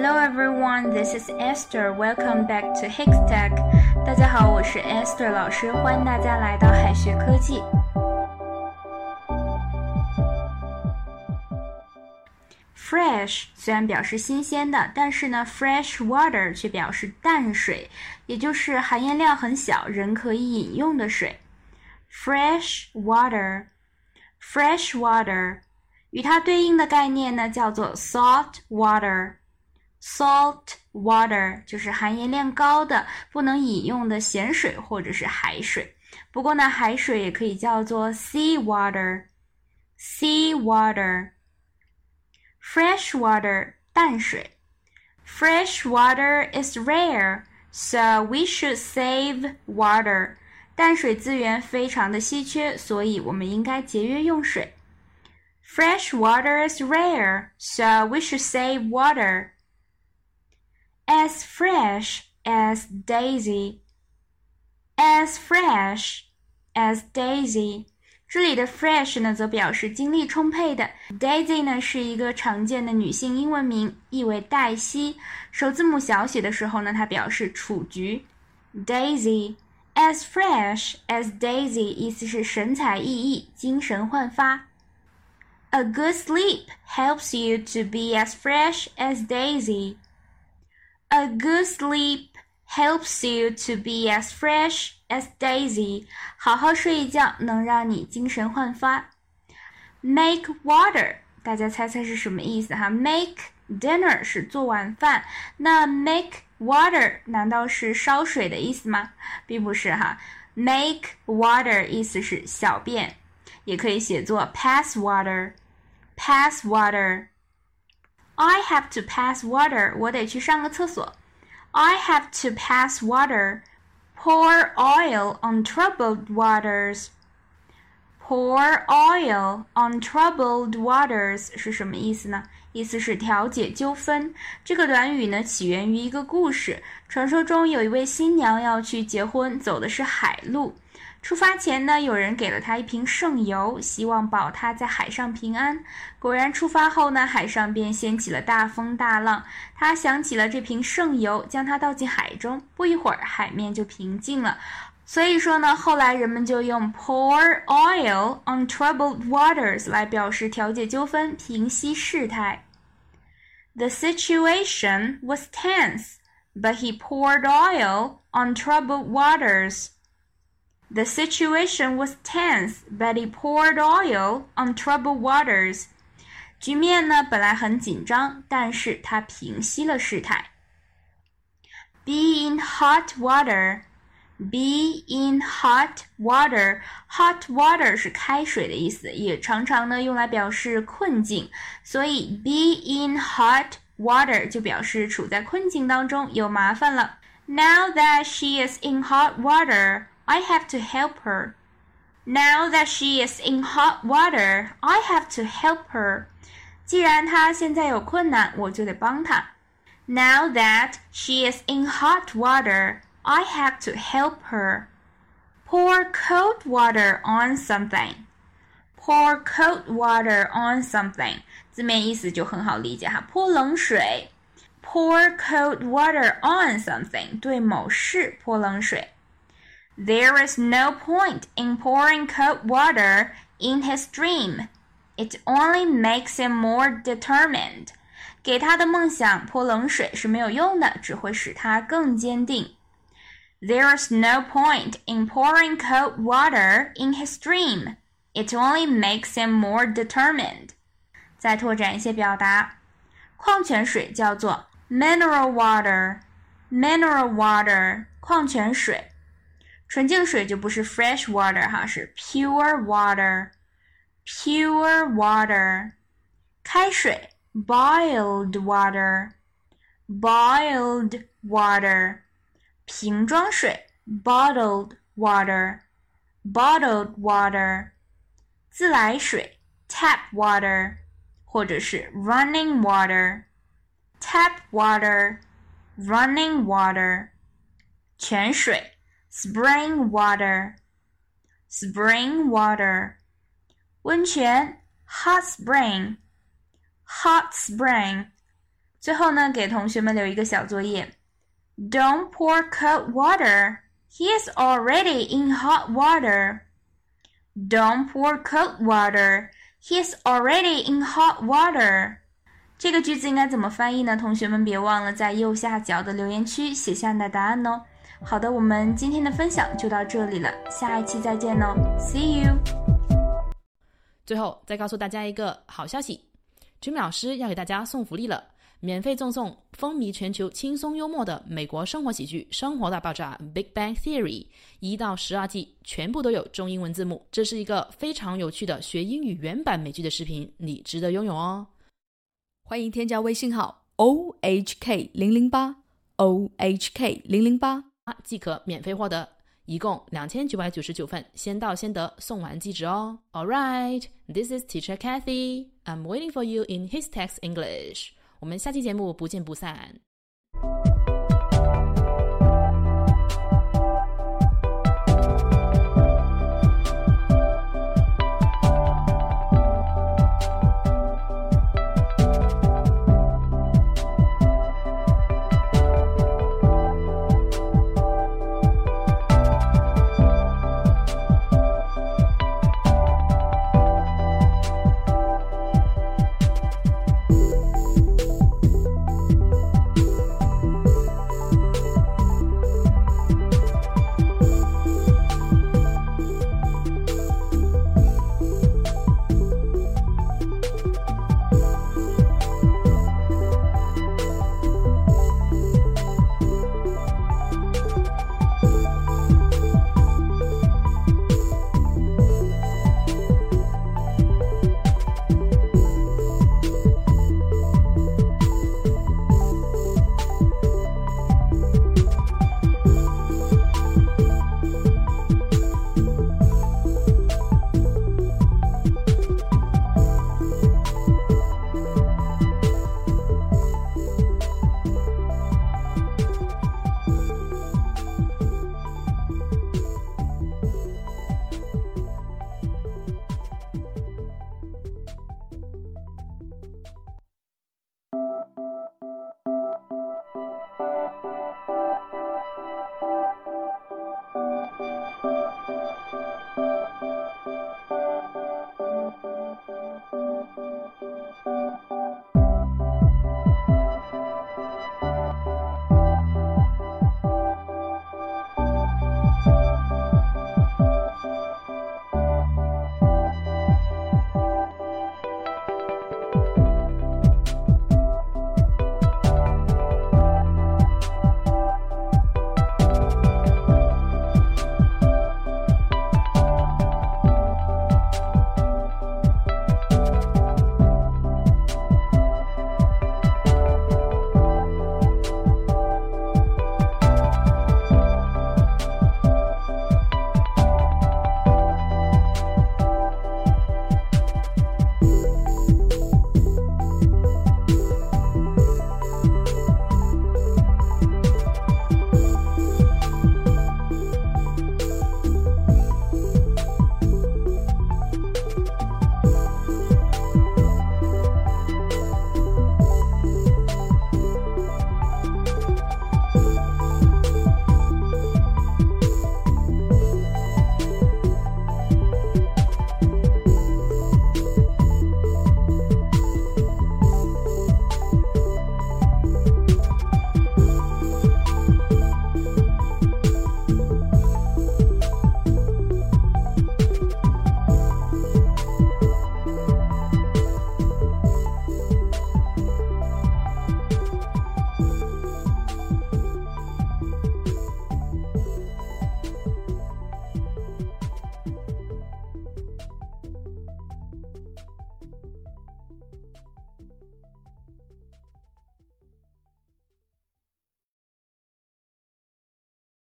Hello everyone, this is Esther. Welcome back to Hikstech. 大家好，我是 Esther 老师，欢迎大家来到海学科技。Fresh 虽然表示新鲜的，但是呢，fresh water 却表示淡水，也就是含盐量很小，人可以饮用的水。Fresh water，fresh water，与它对应的概念呢叫做 salt water。 Salt water 就是含盐量高的、不能饮用的咸水或者是海水。不过呢，海水也可以叫做 sea water。Sea water。Fresh water 淡水。Fresh water is rare, so we should save water. 淡水资源非常的稀缺，所以我们应该节约用水。Fresh water is rare, so we should save water as fresh as daisy, as fresh as daisy。这里的 fresh 呢，则表示精力充沛的。Daisy 呢，是一个常见的女性英文名，意为黛西。首字母小写的时候呢，它表示雏菊。Daisy as fresh as daisy，意思是神采奕奕，精神焕发。A good sleep helps you to be as fresh as daisy. A good sleep helps you to be as fresh as Daisy。好好睡一觉能让你精神焕发。Make water，大家猜猜是什么意思哈？Make dinner 是做晚饭，那 make water 难道是烧水的意思吗？并不是哈。Make water 意思是小便，也可以写作 pass water。Pass water。 I have to pass water. 我得去上个厕所。I have to pass water. Pour oil on troubled waters. Pour oil on troubled waters 是什么意思呢？意思是调解纠纷。这个短语呢，起源于一个故事。传说中有一位新娘要去结婚，走的是海路。 出发前呢，有人给了他一瓶圣油，希望保他在海上平安。果然，出发后呢，海上便掀起了大风大浪。他想起了这瓶圣油，将它倒进海中，不一会儿，海面就平静了。所以说呢，后来人们就用 pour oil on troubled waters 来表示调解纠纷、平息事态。The situation was tense, but he poured oil on troubled waters. The situation was tense, but he poured oil on troubled waters. 局面呢本来很紧张，但是他平息了事态。Be in hot water. Be in hot water. Hot water 是开水的意思，也常常呢用来表示困境。所以 be in hot water 就表示处在困境当中，有麻烦了。Now that she is in hot water. I have to help her. Now that she is in hot water, I have to help her. 既然她现在有困难，我就得帮她。Now that she is in hot water, I have to help her. Pour cold water on something. Pour cold water on something. 字面意思就很好理解哈，泼冷水。Pour cold water on something，对某事泼冷水。 there is no point in pouring cold water in his dream. It only makes him more determined. 给他的梦想泼冷水是没有用的，只会使他更坚定。There is no point in pouring cold water in his dream. It only makes him more determined. 再拓展一些表达，矿泉水叫做 mineral water，mineral water，矿泉水。 纯净水就不是 fresh water 哈，是 pure water，pure water。开水 boiled water，boiled water。瓶装水 bottled water，bottled water。自来水 tap water，或者是 running water，tap water，running water。泉水。 spring water, spring water， 温泉，hot spring，hot spring。最后呢，给同学们留一个小作业：Don't pour cold water. He is already in hot water. Don't pour cold water. He is already in hot water. 这个句子应该怎么翻译呢？同学们别忘了在右下角的留言区写下你的答案哦。 好的，我们今天的分享就到这里了，下一期再见喽，See you。最后再告诉大家一个好消息，Jimmy 老师要给大家送福利了。免费赠送风靡全球、轻松幽默的美国生活喜剧《生活大爆炸》（Big Bang Theory） 一到十二季，全部都有中英文字幕。这是一个非常有趣的学英语原版美剧的视频，你值得拥有哦！欢迎添加微信号 o h k 零零八 o h k 零零八，即可免费获得，一共两千九百九十九份，先到先得，送完即止哦。All right, this is Teacher Kathy. I'm waiting for you in His Text English. 我们下期节目不见不散。